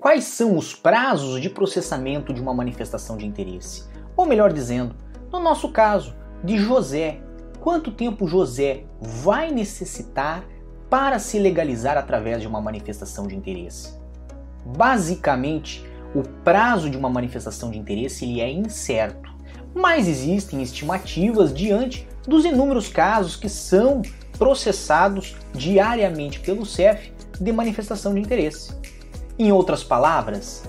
Quais são os prazos de processamento de uma manifestação de interesse? Ou melhor dizendo, no nosso caso, de José, quanto tempo José vai necessitar para se legalizar através de uma manifestação de interesse? Basicamente, o prazo de uma manifestação de interesse ele é incerto, mas existem estimativas diante dos inúmeros casos que são processados diariamente pelo CEF de manifestação de interesse. Em outras palavras,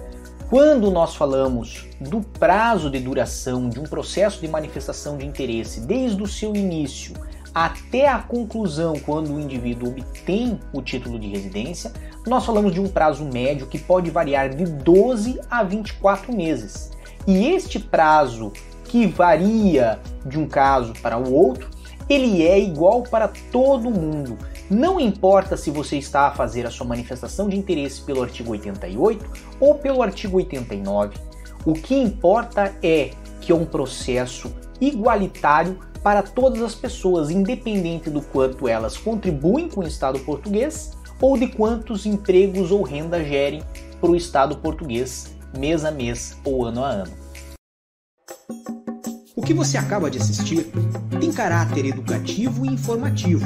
quando nós falamos do prazo de duração de um processo de manifestação de interesse desde o seu início até a conclusão, quando o indivíduo obtém o título de residência, nós falamos de um prazo médio que pode variar de 12 a 24 meses. E este prazo, que varia de um caso para o outro, ele é igual para todo mundo. Não importa se você está a fazer a sua manifestação de interesse pelo artigo 88 ou pelo artigo 89. O que importa é que é um processo igualitário para todas as pessoas, independente do quanto elas contribuem com o Estado português ou de quantos empregos ou renda gerem para o Estado português mês a mês ou ano a ano. O que você acaba de assistir tem caráter educativo e informativo.